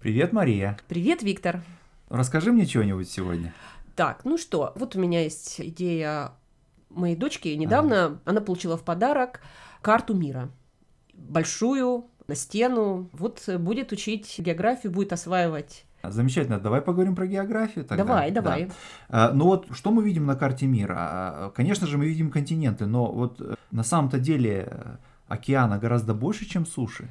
Привет, Мария. Привет, Виктор. Расскажи мне чего-нибудь сегодня. Так, ну что, вот у меня есть идея моей дочки. Недавно ага. она получила в подарок карту мира. Большую, на стену. Вот будет учить географию, будет осваивать Замечательно. Давай поговорим про географию тогда. Давай, давай. Да. Ну вот, что мы видим на карте мира? А, конечно же, мы видим континенты, но вот э, на самом-то деле э, океана гораздо больше, чем суши.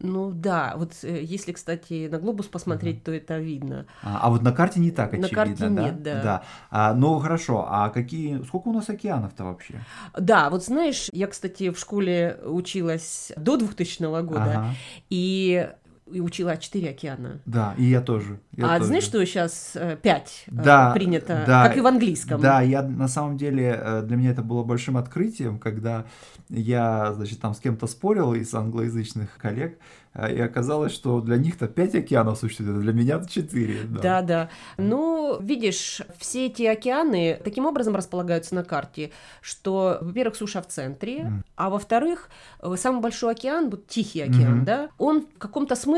Ну да, вот э, если, кстати, на глобус посмотреть, uh-huh. то это видно. А, а вот на карте не так очевидно, На карте да? нет, да. да. А, ну хорошо, а какие, сколько у нас океанов-то вообще? Да, вот знаешь, я, кстати, в школе училась до 2000 года, ага. и и учила четыре океана. Да, и я тоже. Я а тоже. знаешь, что сейчас э, пять да, принято, да, как и в английском? Да, я на самом деле, э, для меня это было большим открытием, когда я, значит, там с кем-то спорил из англоязычных коллег, и оказалось, что для них-то 5 океанов существует, а для меня 4. Да. да, да. Ну, видишь, все эти океаны таким образом располагаются на карте, что, во-первых, суша в центре, mm. а во-вторых, э, самый большой океан, вот Тихий океан, mm-hmm. да, он в каком-то смысле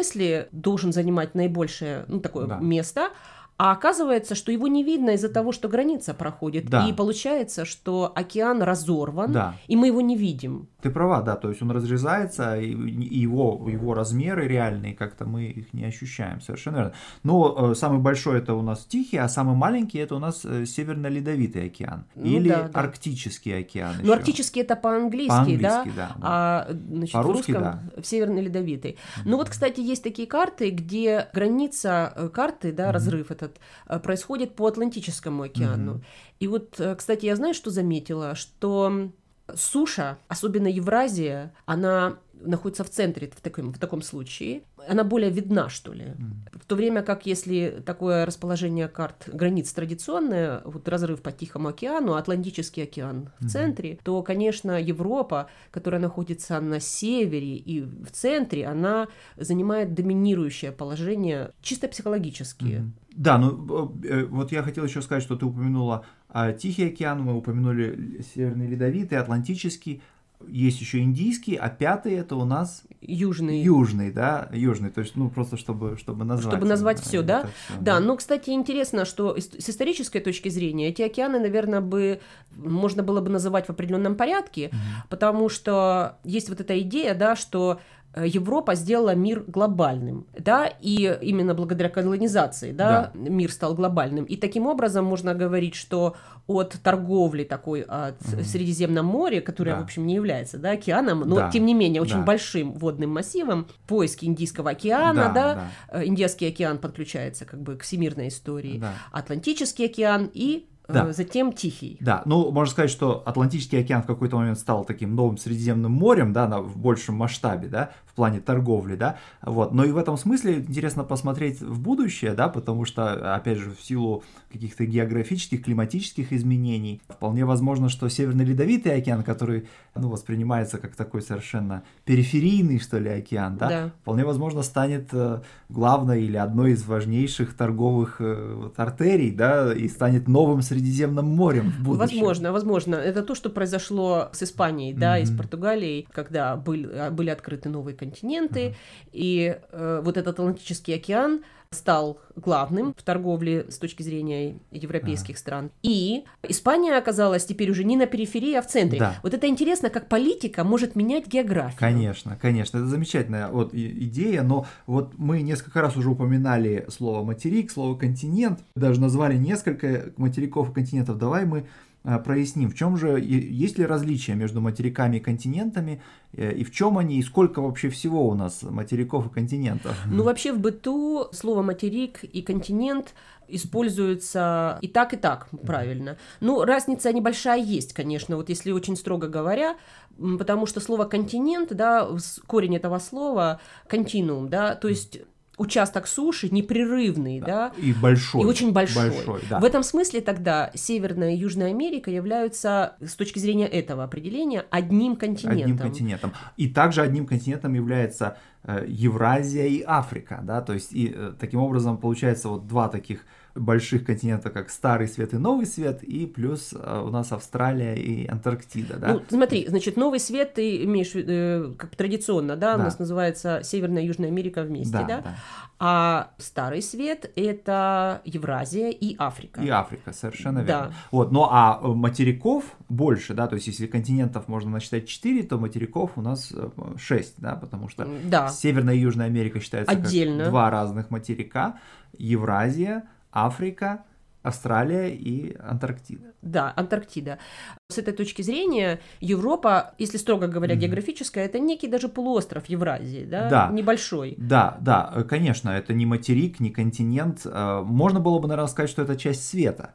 должен занимать наибольшее, ну, такое да. место, а оказывается, что его не видно из-за того, что граница проходит. Да. И получается, что океан разорван, да. и мы его не видим. Ты права, да, то есть он разрезается, и его, его размеры реальные, как-то мы их не ощущаем, совершенно верно. Но э, самый большой это у нас Тихий, а самый маленький это у нас э, Северно-Ледовитый океан. Ну, Или да, да. Арктический океан. Ну, Арктический это по-английски, по-английски да? да? да. А значит, по-русски, в русском да. Северно-Ледовитый. Mm-hmm. Ну вот, кстати, есть такие карты, где граница э, карты, да, mm-hmm. разрыв это этот э, происходит по Атлантическому океану. Mm-hmm. И вот, э, кстати, я знаю, что заметила, что суша, особенно Евразия, она находится в центре в таком, в таком случае, она более видна, что ли. Mm. В то время как если такое расположение карт границ традиционное, вот разрыв по Тихому океану, Атлантический океан в mm. центре, то, конечно, Европа, которая находится на севере и в центре, она занимает доминирующее положение чисто психологически. Mm. Да, ну э, вот я хотел еще сказать, что ты упомянула а, Тихий океан, мы упомянули Северный Ледовитый, Атлантический, есть еще индийский, а пятый это у нас южный. Южный, да, южный, то есть, ну, просто чтобы, чтобы назвать. Чтобы назвать все, да? Все, да, да. Ну, кстати, интересно, что с исторической точки зрения эти океаны, наверное, бы можно было бы называть в определенном порядке, угу. потому что есть вот эта идея, да, что Э, Европа сделала мир глобальным, да, и именно благодаря колонизации, да, да, мир стал глобальным. И таким образом можно говорить, что от торговли такой от угу. Средиземном море, которое, да. в общем, не является, да, океаном, но да. тем не менее очень да. большим водным массивом, поиски Индийского океана, да, да, да, э, Индийский океан подключается как бы к всемирной истории, да. Атлантический океан и да. Э, затем Тихий. Да, ну, можно сказать, что Атлантический океан в какой-то момент стал таким новым Средиземным морем, да, на, в большем масштабе, да, в плане торговли, да, вот, но и в этом смысле интересно посмотреть в будущее, да, потому что, опять же, в силу каких-то географических, климатических изменений, вполне возможно, что Северный Ледовитый океан, который, ну, воспринимается как такой совершенно периферийный, что ли, океан, да, да. вполне возможно станет э, главной или одной из важнейших торговых э, вот, артерий, да, и станет новым Средиземным Средиземным морем в будущем. Возможно, возможно. Это то, что произошло с Испанией, да, mm-hmm. и с Португалией, когда были, были открыты новые континенты, mm-hmm. и э, вот этот Атлантический океан стал главным в торговле с точки зрения европейских а. стран. И Испания оказалась теперь уже не на периферии, а в центре. Да. Вот это интересно, как политика может менять географию. Конечно, конечно, это замечательная вот идея, но вот мы несколько раз уже упоминали слово материк, слово континент, даже назвали несколько материков и континентов. Давай мы проясним, в чем же, есть ли различия между материками и континентами, э, и в чем они, и сколько вообще всего у нас материков и континентов? Ну, вообще в быту слово материк и континент используются и так, и так, правильно. Ну, разница небольшая есть, конечно, вот если очень строго говоря, потому что слово континент, да, корень этого слова континуум, да, то есть участок суши непрерывный, да, и большой, и очень большой. большой да. В этом смысле тогда Северная и Южная Америка являются с точки зрения этого определения одним континентом. Одним континентом. И также одним континентом является э, Евразия и Африка, да, то есть и э, таким образом получается вот два таких больших континентов, как Старый Свет и Новый Свет, и плюс э, у нас Австралия и Антарктида, да? Ну, смотри, значит, Новый Свет ты имеешь, э, как традиционно, да, да, у нас называется Северная и Южная Америка вместе, да? да? да. А Старый Свет — это Евразия и Африка. И Африка, совершенно верно. Да. Вот, ну а э, материков больше, да, то есть если континентов можно насчитать 4, то материков у нас 6, да, потому что да. Северная и Южная Америка считаются Отдельно. как два разных материка, Евразия, Африка, Австралия и Антарктида. Да, Антарктида. С этой точки зрения Европа, если строго говоря mm-hmm. географическая, это некий даже полуостров Евразии, да? да, небольшой. Да, да, конечно, это не материк, не континент. Э, можно было бы, наверное, сказать, что это часть света.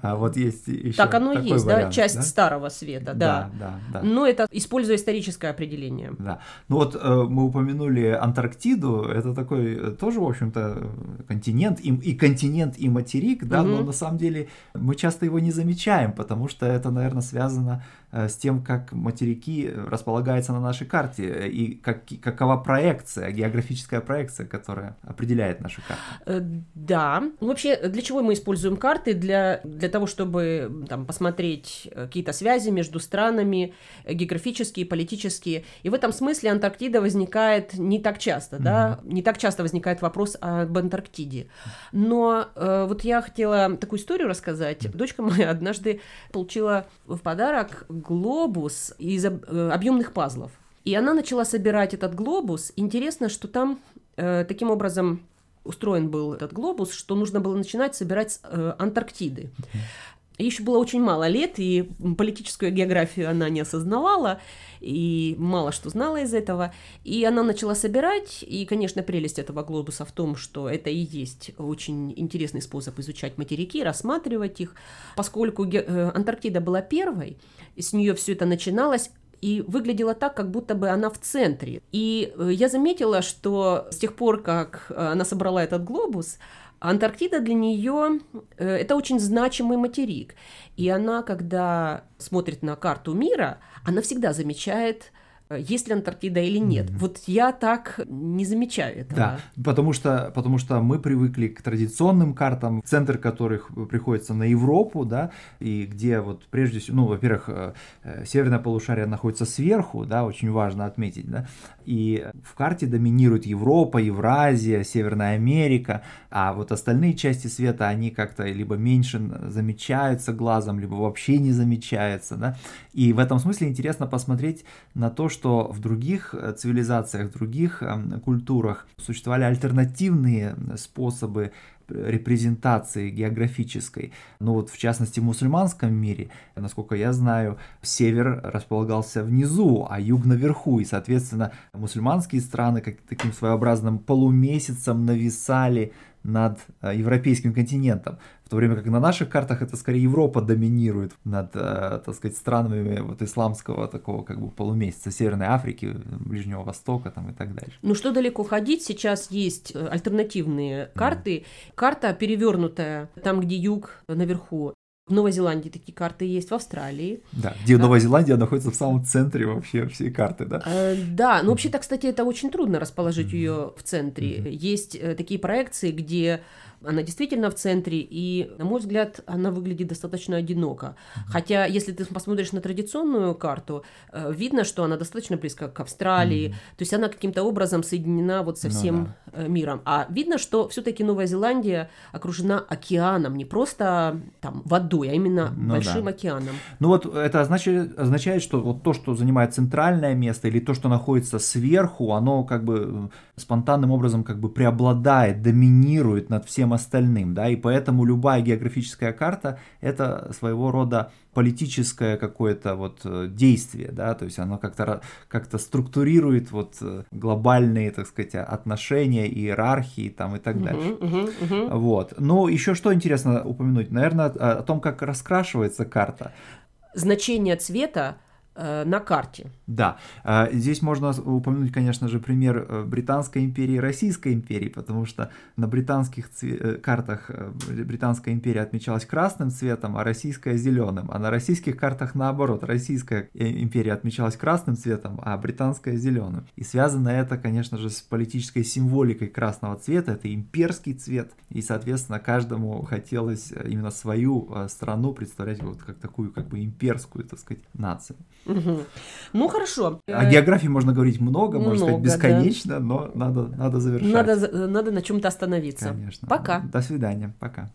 А вот есть еще Так оно и есть, вариант, да, часть да? старого света, да. Да, да, да. Но это используя историческое определение. Да. Ну вот э, мы упомянули Антарктиду, это такой э, тоже, в общем-то, континент, и, и континент, и материк, да, угу. но на самом деле мы часто его не замечаем, потому что это, наверное, связано с тем, как материки располагаются на нашей карте э, и как, какова проекция, географическая проекция, которая определяет нашу карту. Э, да. Вообще, для чего мы используем карты? Для, для того, чтобы там, посмотреть какие-то связи между странами, географические, политические. И в этом смысле Антарктида возникает не так часто, mm-hmm. да? Не так часто возникает вопрос об Антарктиде. Но э, вот я хотела такую историю рассказать. Дочка моя однажды получила в подарок глобус из э, объемных пазлов. И она начала собирать этот глобус. Интересно, что там э, таким образом устроен был этот глобус, что нужно было начинать собирать с э, Антарктиды. Ей еще было очень мало лет, и политическую географию она не осознавала, и мало что знала из этого. И она начала собирать, и, конечно, прелесть этого глобуса в том, что это и есть очень интересный способ изучать материки, рассматривать их. Поскольку э, Антарктида была первой, с нее все это начиналось, и выглядела так, как будто бы она в центре. И э, я заметила, что с тех пор, как э, она собрала этот глобус, Антарктида для нее э, это очень значимый материк. И она, когда смотрит на карту мира, она всегда замечает есть ли Антарктида или нет. Mm-hmm. Вот я так не замечаю этого. Да, потому что, потому что мы привыкли к традиционным картам, центр которых приходится на Европу, да, и где вот прежде всего, ну, во-первых, э, э, северное полушарие находится сверху, да, очень важно отметить, да, и в карте доминирует Европа, Евразия, Северная Америка, а вот остальные части света, они как-то либо меньше замечаются глазом, либо вообще не замечаются, да, и в этом смысле интересно посмотреть на то, что в других э, цивилизациях, в других эм, культурах существовали альтернативные способы репрезентации географической. Ну вот в частности в мусульманском мире, насколько я знаю, север располагался внизу, а юг наверху, и соответственно мусульманские страны как таким своеобразным полумесяцем нависали над э, европейским континентом, в то время как на наших картах это скорее Европа доминирует над, э, так сказать, странами вот исламского такого как бы полумесяца Северной Африки, Ближнего Востока там и так дальше. Ну что далеко ходить, сейчас есть э, альтернативные карты. Mm. Карта перевернутая, там где юг наверху, в Новой Зеландии такие карты есть, в Австралии. Да, где да. Новая Зеландия находится в самом центре вообще всей карты, да? Э, да, но вообще-то, кстати, это очень трудно расположить mm-hmm. ее в центре. Mm-hmm. Есть э, такие проекции, где она действительно в центре, и, на мой взгляд, она выглядит достаточно одиноко. Хотя, если ты посмотришь на традиционную карту, э, видно, что она достаточно близко к Австралии, mm-hmm. то есть она каким-то образом соединена вот со ну всем ну, да. миром. А видно, что все-таки Новая Зеландия окружена океаном, не просто там водой, а именно ну, большим да. океаном. Ну вот это означает, означает, что вот то, что занимает центральное место, или то, что находится сверху, оно как бы э, спонтанным образом как бы преобладает, доминирует над всем остальным, да, и поэтому любая географическая карта это своего рода политическое какое-то вот э, действие, да, то есть оно как-то как структурирует вот э, глобальные, так сказать, отношения, иерархии там и так дальше. Uh-huh, uh-huh, uh-huh. Вот. Но еще что интересно упомянуть, наверное, о том, как раскрашивается карта. Значение цвета на карте. Да, э, здесь можно упомянуть, конечно же, пример э, Британской империи и Российской империи, потому что на британских цве- картах Британская империя отмечалась красным цветом, а Российская зеленым, а на российских картах наоборот, Российская империя отмечалась красным цветом, а Британская зеленым. И связано это, конечно же, с политической символикой красного цвета, это имперский цвет, и, соответственно, каждому хотелось именно свою страну представлять вот как такую как бы имперскую, так сказать, нацию. Угу. Ну хорошо. О географии можно говорить много, много можно сказать бесконечно, да. но надо, надо завершать. Надо, надо на чем-то остановиться. Конечно. Пока. До свидания. Пока.